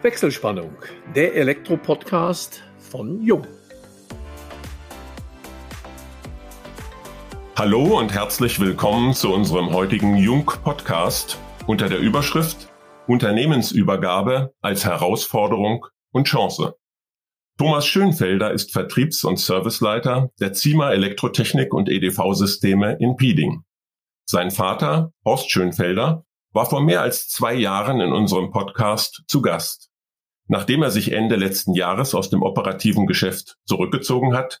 Wechselspannung, der Elektro-Podcast von Jung. Hallo und herzlich willkommen zu unserem heutigen Jung-Podcast unter der Überschrift Unternehmensübergabe als Herausforderung und Chance. Thomas Schönfelder ist Vertriebs- und Serviceleiter der ZIMA Elektrotechnik und EDV-Systeme in Pieding. Sein Vater, Horst Schönfelder, war vor mehr als zwei Jahren in unserem Podcast zu Gast. Nachdem er sich Ende letzten Jahres aus dem operativen Geschäft zurückgezogen hat,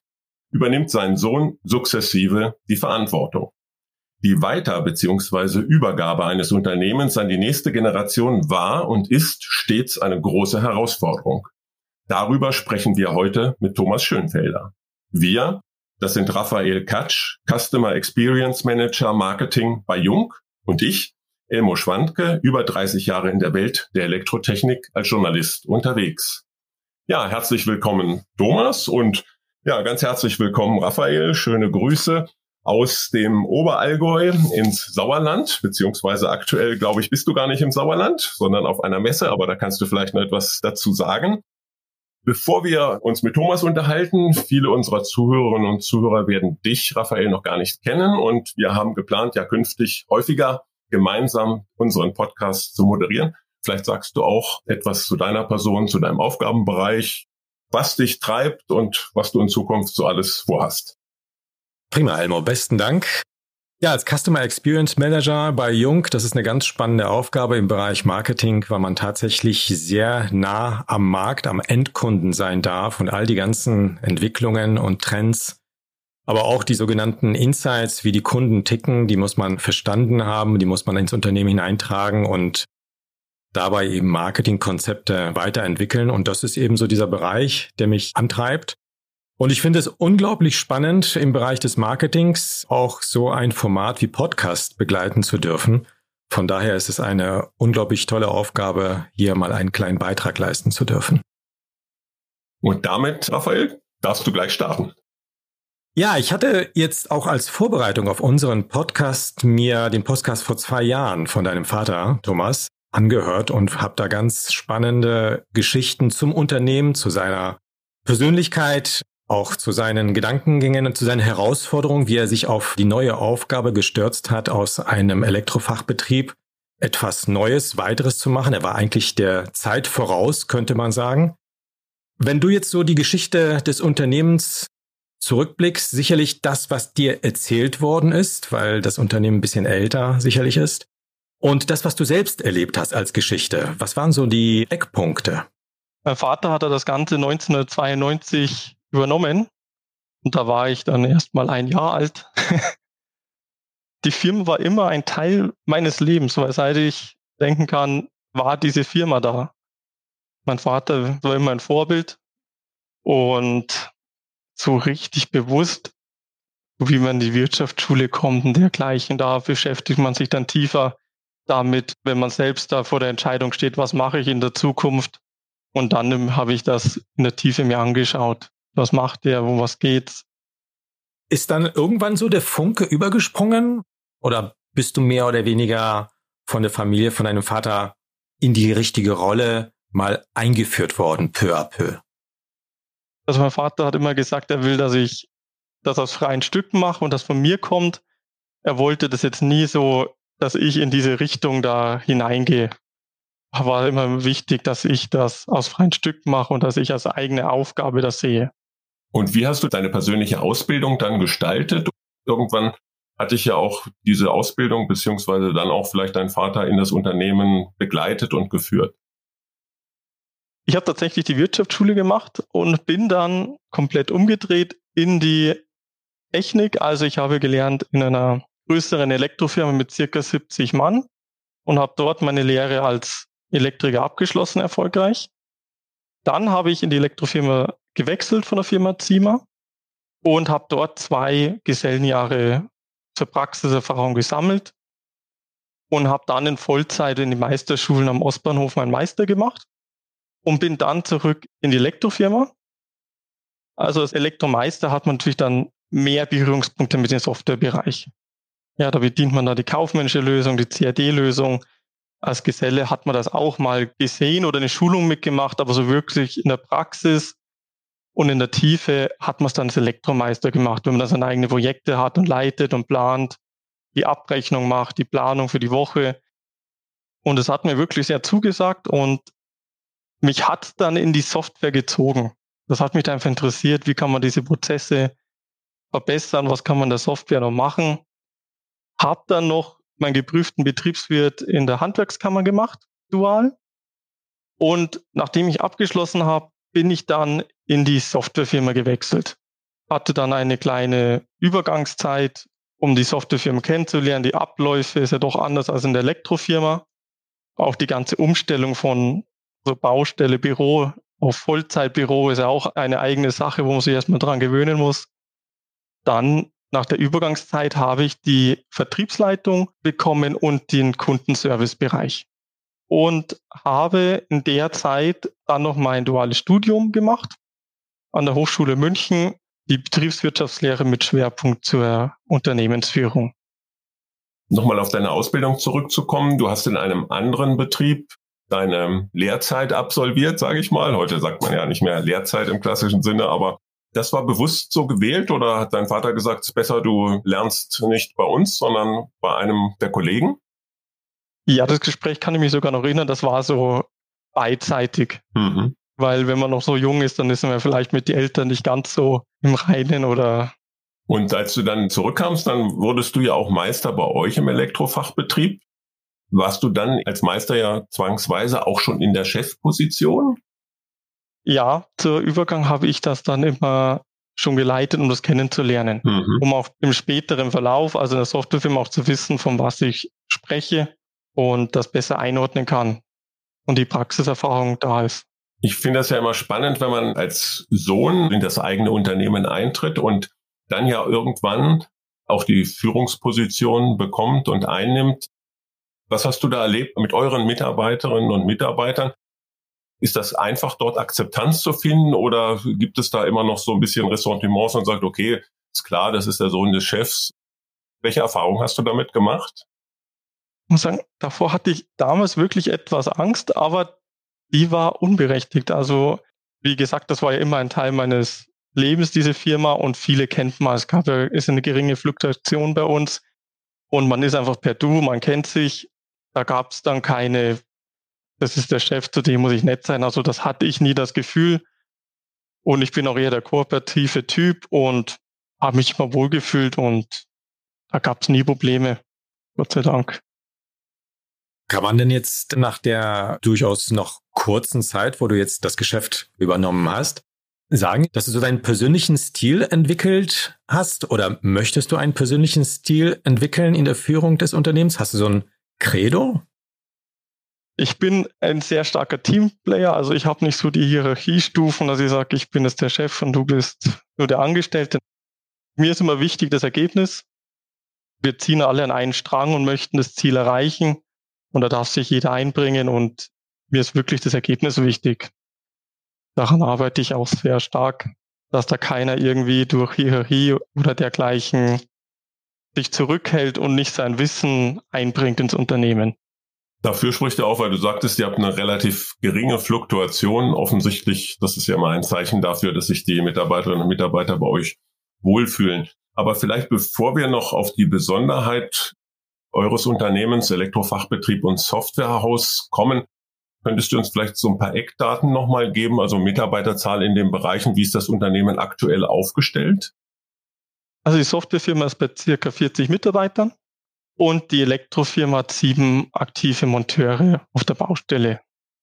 übernimmt sein Sohn sukzessive die Verantwortung. Die Weiter- bzw. Übergabe eines Unternehmens an die nächste Generation war und ist stets eine große Herausforderung. Darüber sprechen wir heute mit Thomas Schönfelder. Wir, das sind Raphael Katsch, Customer Experience Manager Marketing bei Jung und ich, Elmo Schwandke, über 30 Jahre in der Welt der Elektrotechnik als Journalist unterwegs. Ja, herzlich willkommen Thomas und ja, ganz herzlich willkommen Raphael. Schöne Grüße aus dem Oberallgäu ins Sauerland, beziehungsweise aktuell, glaube ich, bist du gar nicht im Sauerland, sondern auf einer Messe, aber da kannst du vielleicht noch etwas dazu sagen. Bevor wir uns mit Thomas unterhalten, viele unserer Zuhörerinnen und Zuhörer werden dich, Raphael, noch gar nicht kennen und wir haben geplant, ja künftig häufiger gemeinsam unseren Podcast zu moderieren. Vielleicht sagst du auch etwas zu deiner Person, zu deinem Aufgabenbereich, was dich treibt und was du in Zukunft so alles vorhast. Prima, Elmo. Besten Dank. Ja, als Customer Experience Manager bei Jung, das ist eine ganz spannende Aufgabe im Bereich Marketing, weil man tatsächlich sehr nah am Markt, am Endkunden sein darf und all die ganzen Entwicklungen und Trends aber auch die sogenannten Insights, wie die Kunden ticken, die muss man verstanden haben, die muss man ins Unternehmen hineintragen und dabei eben Marketingkonzepte weiterentwickeln. Und das ist eben so dieser Bereich, der mich antreibt. Und ich finde es unglaublich spannend, im Bereich des Marketings auch so ein Format wie Podcast begleiten zu dürfen. Von daher ist es eine unglaublich tolle Aufgabe, hier mal einen kleinen Beitrag leisten zu dürfen. Und damit, Raphael, darfst du gleich starten. Ja, ich hatte jetzt auch als Vorbereitung auf unseren Podcast mir den Podcast vor zwei Jahren von deinem Vater, Thomas, angehört und habe da ganz spannende Geschichten zum Unternehmen, zu seiner Persönlichkeit, auch zu seinen Gedankengängen und zu seinen Herausforderungen, wie er sich auf die neue Aufgabe gestürzt hat, aus einem Elektrofachbetrieb etwas Neues, weiteres zu machen. Er war eigentlich der Zeit voraus, könnte man sagen. Wenn du jetzt so die Geschichte des Unternehmens zurückblickst, sicherlich das, was dir erzählt worden ist, weil das Unternehmen ein bisschen älter sicherlich ist. Und das, was du selbst erlebt hast als Geschichte. Was waren so die Eckpunkte? Mein Vater hatte das Ganze 1992 übernommen. Und da war ich dann erst mal ein Jahr alt. die Firma war immer ein Teil meines Lebens, weil seit ich denken kann, war diese Firma da. Mein Vater war immer ein Vorbild. Und so richtig bewusst, wie man in die Wirtschaftsschule kommt und dergleichen. Da beschäftigt man sich dann tiefer damit, wenn man selbst da vor der Entscheidung steht, was mache ich in der Zukunft. Und dann habe ich das in der Tiefe mir angeschaut. Was macht der, wo was geht's? Ist dann irgendwann so der Funke übergesprungen? Oder bist du mehr oder weniger von der Familie, von deinem Vater in die richtige Rolle mal eingeführt worden, peu à peu? Also mein Vater hat immer gesagt, er will, dass ich das aus freien Stücken mache und das von mir kommt. Er wollte das jetzt nie so, dass ich in diese Richtung da hineingehe. War immer wichtig, dass ich das aus freien Stücken mache und dass ich als eigene Aufgabe das sehe. Und wie hast du deine persönliche Ausbildung dann gestaltet? Irgendwann hatte ich ja auch diese Ausbildung beziehungsweise dann auch vielleicht dein Vater in das Unternehmen begleitet und geführt. Ich habe tatsächlich die Wirtschaftsschule gemacht und bin dann komplett umgedreht in die Technik. Also ich habe gelernt in einer größeren Elektrofirma mit circa 70 Mann und habe dort meine Lehre als Elektriker abgeschlossen erfolgreich. Dann habe ich in die Elektrofirma gewechselt von der Firma Zima und habe dort zwei Gesellenjahre zur Praxiserfahrung gesammelt und habe dann in Vollzeit in die Meisterschulen am Ostbahnhof meinen Meister gemacht und bin dann zurück in die Elektrofirma. Also als Elektromeister hat man natürlich dann mehr Berührungspunkte mit dem Softwarebereich. Ja, da bedient man da die kaufmännische Lösung, die CAD-Lösung. als Geselle hat man das auch mal gesehen oder eine Schulung mitgemacht, aber so wirklich in der Praxis und in der Tiefe hat man es dann als Elektromeister gemacht, wenn man dann seine eigenen Projekte hat und leitet und plant, die Abrechnung macht, die Planung für die Woche. Und es hat mir wirklich sehr zugesagt und mich hat dann in die Software gezogen. Das hat mich einfach interessiert, wie kann man diese Prozesse verbessern, was kann man der Software noch machen. Hab dann noch meinen geprüften Betriebswirt in der Handwerkskammer gemacht, dual. Und nachdem ich abgeschlossen habe, bin ich dann in die Softwarefirma gewechselt. Hatte dann eine kleine Übergangszeit, um die Softwarefirma kennenzulernen. Die Abläufe ist ja doch anders als in der Elektrofirma. Auch die ganze Umstellung von so Baustelle, Büro auf Vollzeitbüro ist ja auch eine eigene Sache, wo man sich erstmal dran gewöhnen muss. Dann nach der Übergangszeit habe ich die Vertriebsleitung bekommen und den Kundenservicebereich und habe in der Zeit dann noch mein duales Studium gemacht an der Hochschule München, die Betriebswirtschaftslehre mit Schwerpunkt zur Unternehmensführung. Nochmal auf deine Ausbildung zurückzukommen. Du hast in einem anderen Betrieb deine Lehrzeit absolviert, sage ich mal. Heute sagt man ja nicht mehr Lehrzeit im klassischen Sinne, aber das war bewusst so gewählt oder hat dein Vater gesagt, es ist besser, du lernst nicht bei uns, sondern bei einem der Kollegen? Ja, das Gespräch kann ich mich sogar noch erinnern, das war so beidseitig. Mhm. Weil wenn man noch so jung ist, dann ist man vielleicht mit den Eltern nicht ganz so im Reinen oder. Und als du dann zurückkamst, dann wurdest du ja auch Meister bei euch im Elektrofachbetrieb. Warst du dann als Meister ja zwangsweise auch schon in der Chefposition? Ja, zur Übergang habe ich das dann immer schon geleitet, um das kennenzulernen. Mhm. Um auch im späteren Verlauf, also in der Softwarefirma auch zu wissen, von was ich spreche und das besser einordnen kann und die Praxiserfahrung da ist. Ich finde das ja immer spannend, wenn man als Sohn in das eigene Unternehmen eintritt und dann ja irgendwann auch die Führungsposition bekommt und einnimmt. Was hast du da erlebt mit euren Mitarbeiterinnen und Mitarbeitern? Ist das einfach dort Akzeptanz zu finden oder gibt es da immer noch so ein bisschen Ressentiments und sagt, okay, ist klar, das ist der Sohn des Chefs. Welche Erfahrung hast du damit gemacht? Ich muss sagen, davor hatte ich damals wirklich etwas Angst, aber die war unberechtigt. Also, wie gesagt, das war ja immer ein Teil meines Lebens, diese Firma, und viele kennt man. Es gab ja, ist eine geringe Fluktuation bei uns. Und man ist einfach per Du, man kennt sich. Da gab es dann keine, das ist der Chef, zu dem muss ich nett sein. Also das hatte ich nie das Gefühl. Und ich bin auch eher der kooperative Typ und habe mich immer wohlgefühlt und da gab es nie Probleme. Gott sei Dank. Kann man denn jetzt nach der durchaus noch kurzen Zeit, wo du jetzt das Geschäft übernommen hast, sagen, dass du so deinen persönlichen Stil entwickelt hast oder möchtest du einen persönlichen Stil entwickeln in der Führung des Unternehmens? Hast du so ein Credo? Ich bin ein sehr starker Teamplayer, also ich habe nicht so die Hierarchiestufen, dass ich sage, ich bin jetzt der Chef und du bist nur der Angestellte. Mir ist immer wichtig das Ergebnis. Wir ziehen alle an einen Strang und möchten das Ziel erreichen. Und da darf sich jeder einbringen und mir ist wirklich das Ergebnis wichtig. Daran arbeite ich auch sehr stark, dass da keiner irgendwie durch Hierarchie oder dergleichen sich zurückhält und nicht sein Wissen einbringt ins Unternehmen. Dafür spricht er auch, weil du sagtest, ihr habt eine relativ geringe Fluktuation. Offensichtlich, das ist ja mal ein Zeichen dafür, dass sich die Mitarbeiterinnen und Mitarbeiter bei euch wohlfühlen. Aber vielleicht bevor wir noch auf die Besonderheit eures Unternehmens, Elektrofachbetrieb und Softwarehaus kommen. Könntest du uns vielleicht so ein paar Eckdaten nochmal geben, also Mitarbeiterzahl in den Bereichen, wie ist das Unternehmen aktuell aufgestellt? Also die Softwarefirma ist bei circa 40 Mitarbeitern und die Elektrofirma hat sieben aktive Monteure auf der Baustelle.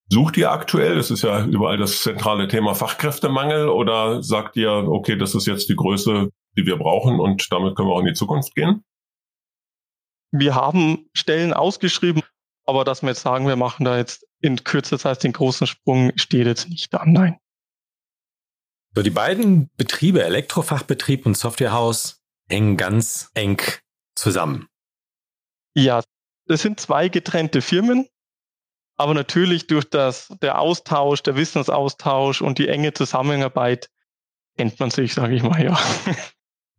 Sucht ihr aktuell, das ist ja überall das zentrale Thema Fachkräftemangel, oder sagt ihr, okay, das ist jetzt die Größe, die wir brauchen und damit können wir auch in die Zukunft gehen? wir haben Stellen ausgeschrieben, aber dass wir jetzt sagen, wir machen da jetzt in kürzer Zeit den großen Sprung, steht jetzt nicht an, nein. So, die beiden Betriebe, Elektrofachbetrieb und Softwarehaus, hängen ganz eng zusammen. Ja, das sind zwei getrennte Firmen, aber natürlich durch das, der Austausch, der Wissensaustausch und die enge Zusammenarbeit kennt man sich, sage ich mal, ja.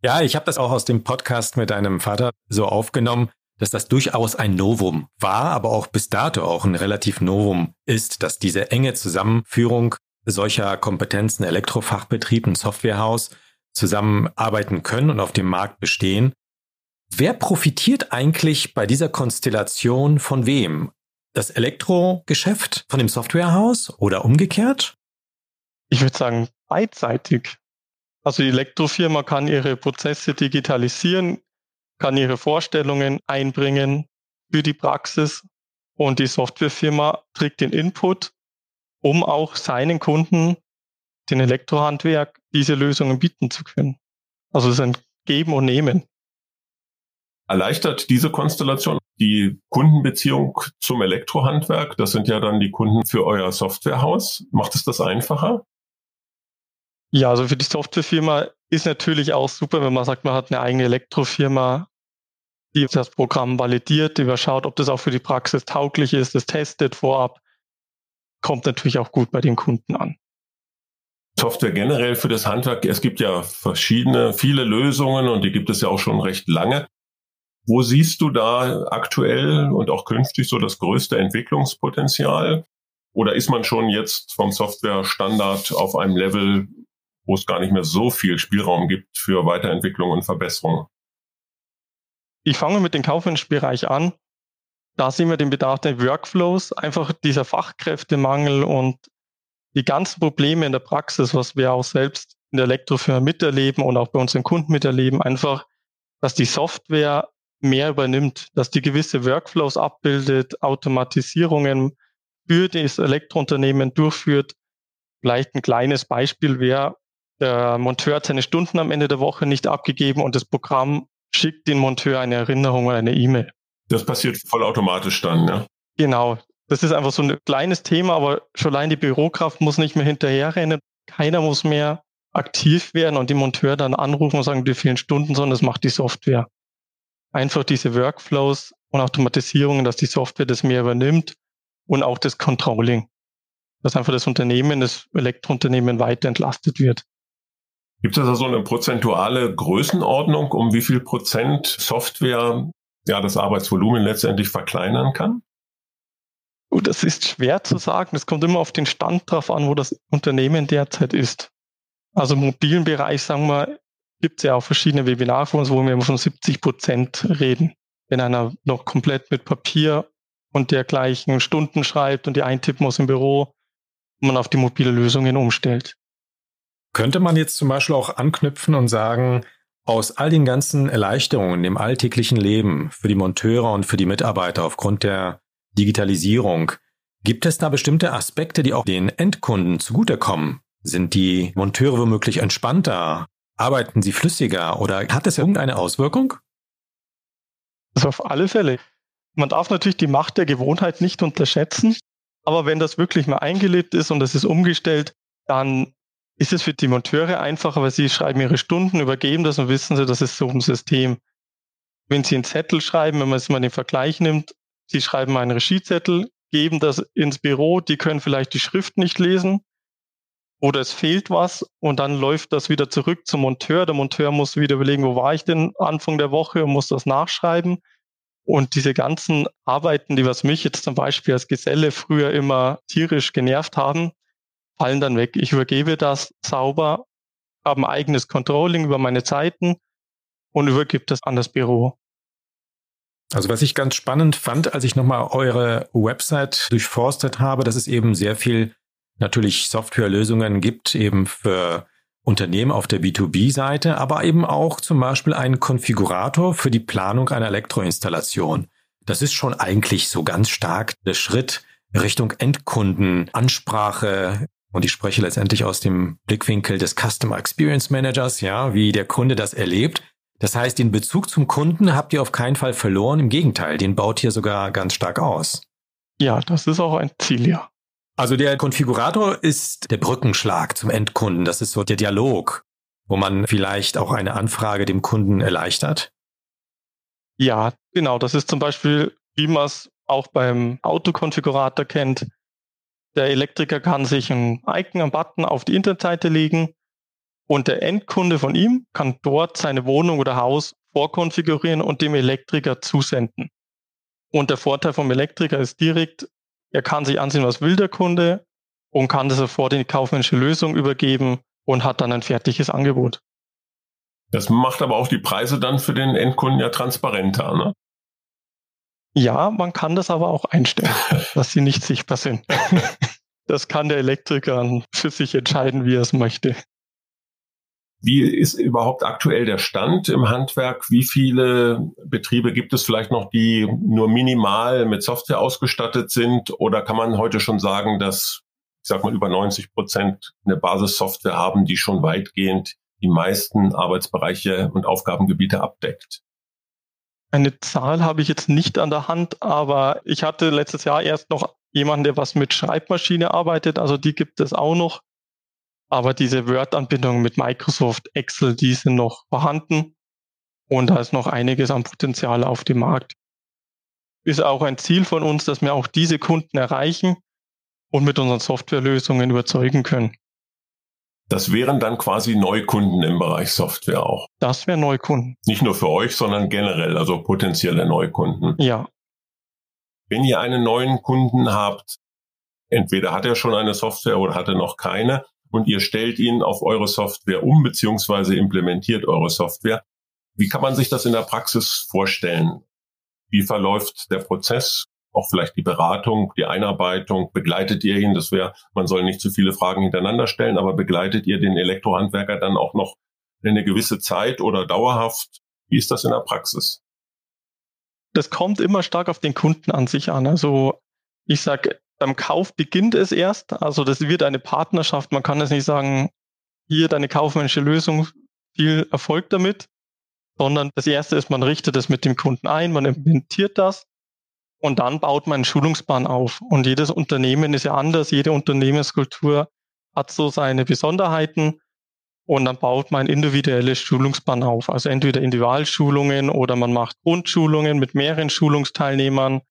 Ja, ich habe das auch aus dem Podcast mit deinem Vater so aufgenommen, dass das durchaus ein Novum war, aber auch bis dato auch ein relativ Novum ist, dass diese enge Zusammenführung solcher Kompetenzen, Elektrofachbetrieb, ein Softwarehaus zusammenarbeiten können und auf dem Markt bestehen. Wer profitiert eigentlich bei dieser Konstellation von wem? Das Elektrogeschäft von dem Softwarehaus oder umgekehrt? Ich würde sagen, beidseitig. Also die Elektrofirma kann ihre Prozesse digitalisieren, kann ihre Vorstellungen einbringen für die Praxis und die Softwarefirma trägt den Input, um auch seinen Kunden, den Elektrohandwerk, diese Lösungen bieten zu können. Also es ist ein Geben und Nehmen. Erleichtert diese Konstellation die Kundenbeziehung zum Elektrohandwerk? Das sind ja dann die Kunden für euer Softwarehaus. Macht es das einfacher? Ja, also für die Softwarefirma ist natürlich auch super, wenn man sagt, man hat eine eigene Elektrofirma, die das Programm validiert, die überschaut, ob das auch für die Praxis tauglich ist, das testet vorab, kommt natürlich auch gut bei den Kunden an. Software generell für das Handwerk, es gibt ja verschiedene, viele Lösungen und die gibt es ja auch schon recht lange. Wo siehst du da aktuell und auch künftig so das größte Entwicklungspotenzial? Oder ist man schon jetzt vom Software-Standard auf einem Level, wo es gar nicht mehr so viel Spielraum gibt für Weiterentwicklung und Verbesserung. Ich fange mit dem kaufmännischen Bereich an. Da sehen wir den Bedarf der Workflows, einfach dieser Fachkräftemangel und die ganzen Probleme in der Praxis, was wir auch selbst in der Elektrofirma miterleben und auch bei unseren Kunden miterleben, einfach, dass die Software mehr übernimmt, dass die gewisse Workflows abbildet, Automatisierungen für das Elektrounternehmen durchführt. Vielleicht ein kleines Beispiel wäre, der Monteur hat seine Stunden am Ende der Woche nicht abgegeben und das Programm schickt den Monteur eine Erinnerung oder eine E-Mail. Das passiert vollautomatisch dann, ja? Genau. Das ist einfach so ein kleines Thema, aber schon allein die Bürokraft muss nicht mehr hinterherrennen. Keiner muss mehr aktiv werden und die Monteur dann anrufen und sagen, die fehlen Stunden, sondern das macht die Software. Einfach diese Workflows und Automatisierungen, dass die Software das mehr übernimmt und auch das Controlling. Dass einfach das Unternehmen, das Elektrounternehmen weiter entlastet wird. Gibt es da so eine prozentuale Größenordnung, um wie viel Prozent Software ja das Arbeitsvolumen letztendlich verkleinern kann? Oh, das ist schwer zu sagen. Es kommt immer auf den Stand drauf an, wo das Unternehmen derzeit ist. Also im mobilen Bereich, sagen wir, gibt es ja auch verschiedene Webinarfonds, wo wir von 70 Prozent reden. Wenn einer noch komplett mit Papier und dergleichen Stunden schreibt und die eintippen muss im Büro, man auf die mobile Lösungen umstellt. Könnte man jetzt zum Beispiel auch anknüpfen und sagen, aus all den ganzen Erleichterungen im alltäglichen Leben für die Monteure und für die Mitarbeiter aufgrund der Digitalisierung, gibt es da bestimmte Aspekte, die auch den Endkunden zugutekommen? Sind die Monteure womöglich entspannter? Arbeiten sie flüssiger oder hat es irgendeine Auswirkung? Also auf alle Fälle. Man darf natürlich die Macht der Gewohnheit nicht unterschätzen, aber wenn das wirklich mal eingelebt ist und es ist umgestellt, dann ist es für die Monteure einfacher, weil sie schreiben ihre Stunden, übergeben das und wissen sie, das ist so ein System. Wenn sie einen Zettel schreiben, wenn man es mal den Vergleich nimmt, sie schreiben einen Regiezettel, geben das ins Büro, die können vielleicht die Schrift nicht lesen oder es fehlt was und dann läuft das wieder zurück zum Monteur. Der Monteur muss wieder überlegen, wo war ich denn Anfang der Woche und muss das nachschreiben. Und diese ganzen Arbeiten, die was mich jetzt zum Beispiel als Geselle früher immer tierisch genervt haben, fallen dann weg. Ich übergebe das sauber, habe ein eigenes Controlling über meine Zeiten und übergebe das an das Büro. Also was ich ganz spannend fand, als ich nochmal eure Website durchforstet habe, dass es eben sehr viel natürlich Softwarelösungen gibt, eben für Unternehmen auf der B2B-Seite, aber eben auch zum Beispiel einen Konfigurator für die Planung einer Elektroinstallation. Das ist schon eigentlich so ganz stark der Schritt Richtung Endkundenansprache, und ich spreche letztendlich aus dem Blickwinkel des Customer Experience Managers, ja, wie der Kunde das erlebt. Das heißt, den Bezug zum Kunden habt ihr auf keinen Fall verloren. Im Gegenteil, den baut ihr sogar ganz stark aus. Ja, das ist auch ein Ziel, ja. Also der Konfigurator ist der Brückenschlag zum Endkunden. Das ist so der Dialog, wo man vielleicht auch eine Anfrage dem Kunden erleichtert. Ja, genau. Das ist zum Beispiel, wie man es auch beim Autokonfigurator kennt. Der Elektriker kann sich ein Icon, ein Button auf die Internetseite legen und der Endkunde von ihm kann dort seine Wohnung oder Haus vorkonfigurieren und dem Elektriker zusenden. Und der Vorteil vom Elektriker ist direkt, er kann sich ansehen, was will der Kunde und kann das sofort in die kaufmännische Lösung übergeben und hat dann ein fertiges Angebot. Das macht aber auch die Preise dann für den Endkunden ja transparenter, ne? Ja, man kann das aber auch einstellen, dass sie nicht sichtbar sind. Das kann der Elektriker für sich entscheiden, wie er es möchte. Wie ist überhaupt aktuell der Stand im Handwerk? Wie viele Betriebe gibt es vielleicht noch, die nur minimal mit Software ausgestattet sind? Oder kann man heute schon sagen, dass, ich sag mal, über 90 Prozent eine Basissoftware haben, die schon weitgehend die meisten Arbeitsbereiche und Aufgabengebiete abdeckt? Eine Zahl habe ich jetzt nicht an der Hand, aber ich hatte letztes Jahr erst noch jemanden, der was mit Schreibmaschine arbeitet. Also die gibt es auch noch. Aber diese Word-Anbindungen mit Microsoft, Excel, die sind noch vorhanden. Und da ist noch einiges an Potenzial auf dem Markt. Ist auch ein Ziel von uns, dass wir auch diese Kunden erreichen und mit unseren Softwarelösungen überzeugen können. Das wären dann quasi Neukunden im Bereich Software auch. Das wären Neukunden. Nicht nur für euch, sondern generell, also potenzielle Neukunden. Ja. Wenn ihr einen neuen Kunden habt, entweder hat er schon eine Software oder hat er noch keine, und ihr stellt ihn auf eure Software um beziehungsweise implementiert eure Software. Wie kann man sich das in der Praxis vorstellen? Wie verläuft der Prozess? Auch vielleicht die Beratung, die Einarbeitung. Begleitet ihr ihn? Das wäre, man soll nicht zu viele Fragen hintereinander stellen, aber begleitet ihr den Elektrohandwerker dann auch noch eine gewisse Zeit oder dauerhaft? Wie ist das in der Praxis? Das kommt immer stark auf den Kunden an sich an. Also ich sage, beim Kauf beginnt es erst. Also das wird eine Partnerschaft. Man kann es nicht sagen, hier deine kaufmännische Lösung, viel Erfolg damit, sondern das erste ist, man richtet es mit dem Kunden ein, man implementiert das und dann baut man einen Schulungsplan auf. Und jedes Unternehmen ist ja anders, jede Unternehmenskultur hat so seine Besonderheiten und dann baut man individuelles Schulungsplan auf. Also entweder Individualschulungen oder man macht Grundschulungen mit mehreren Schulungsteilnehmern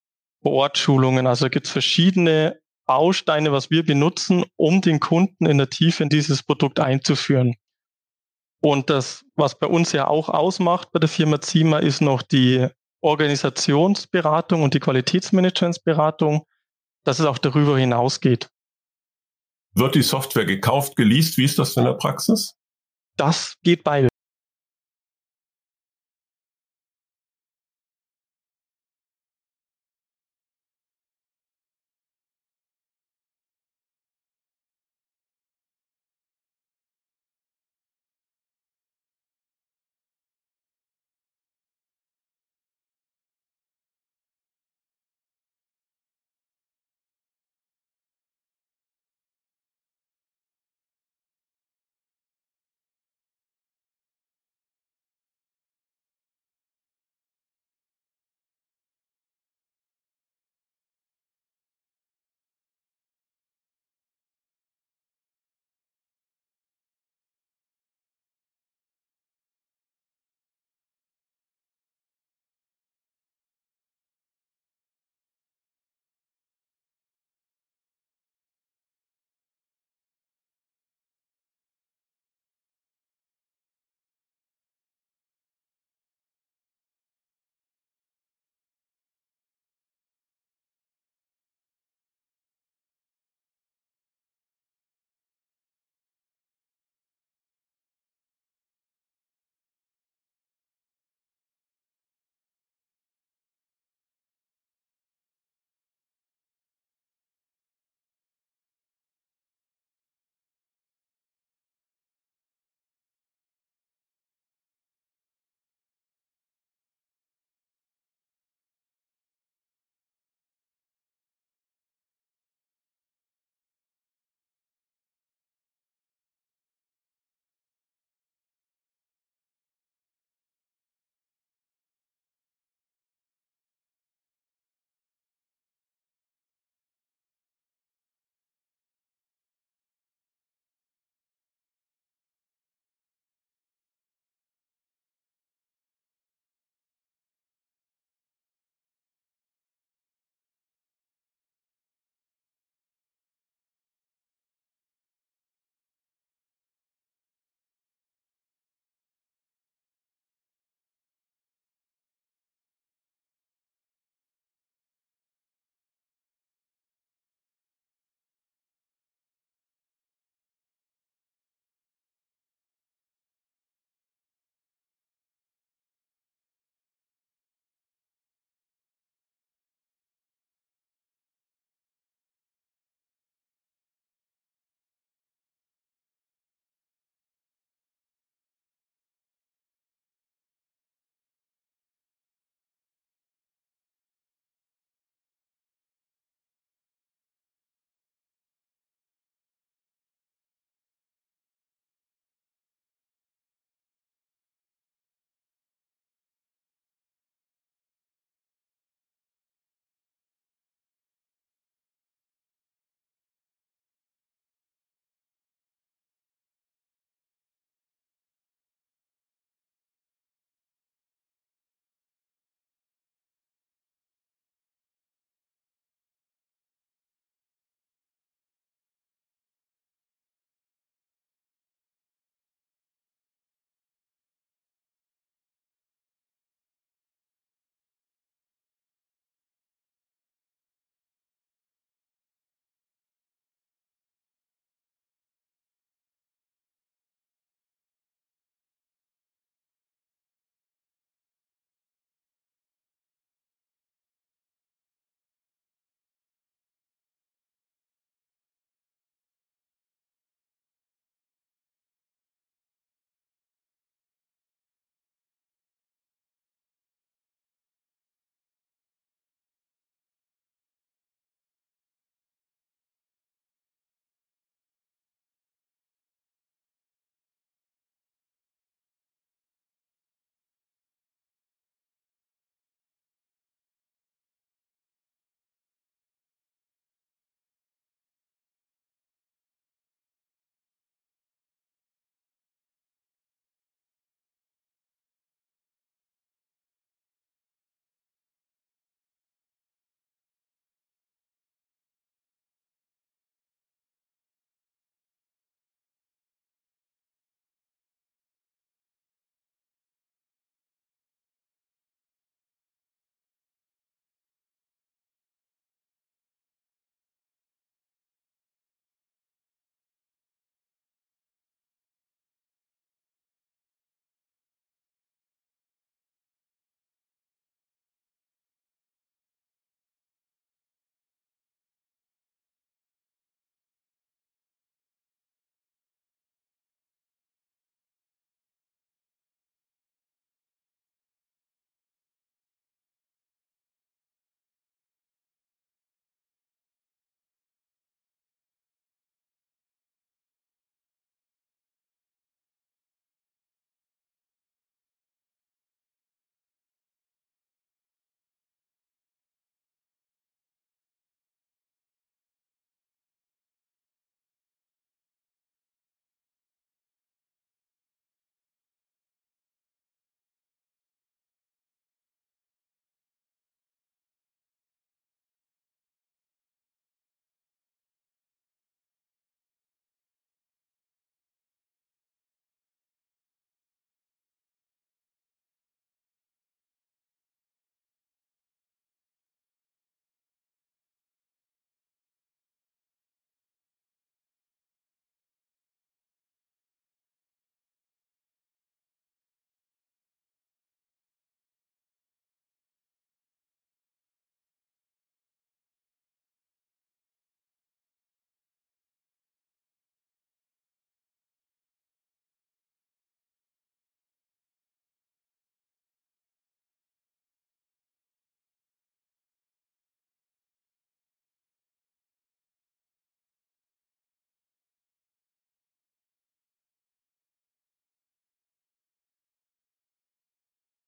Vor-Ort-Schulungen. Also gibt es verschiedene Bausteine, was wir benutzen, um den Kunden in der Tiefe in dieses Produkt einzuführen. Und das, was bei uns ja auch ausmacht bei der Firma Zima, ist noch die Organisationsberatung und die Qualitätsmanagementsberatung, dass es auch darüber hinausgeht. Wird die Software gekauft, geleast? Wie ist das in der Praxis? Das geht beides.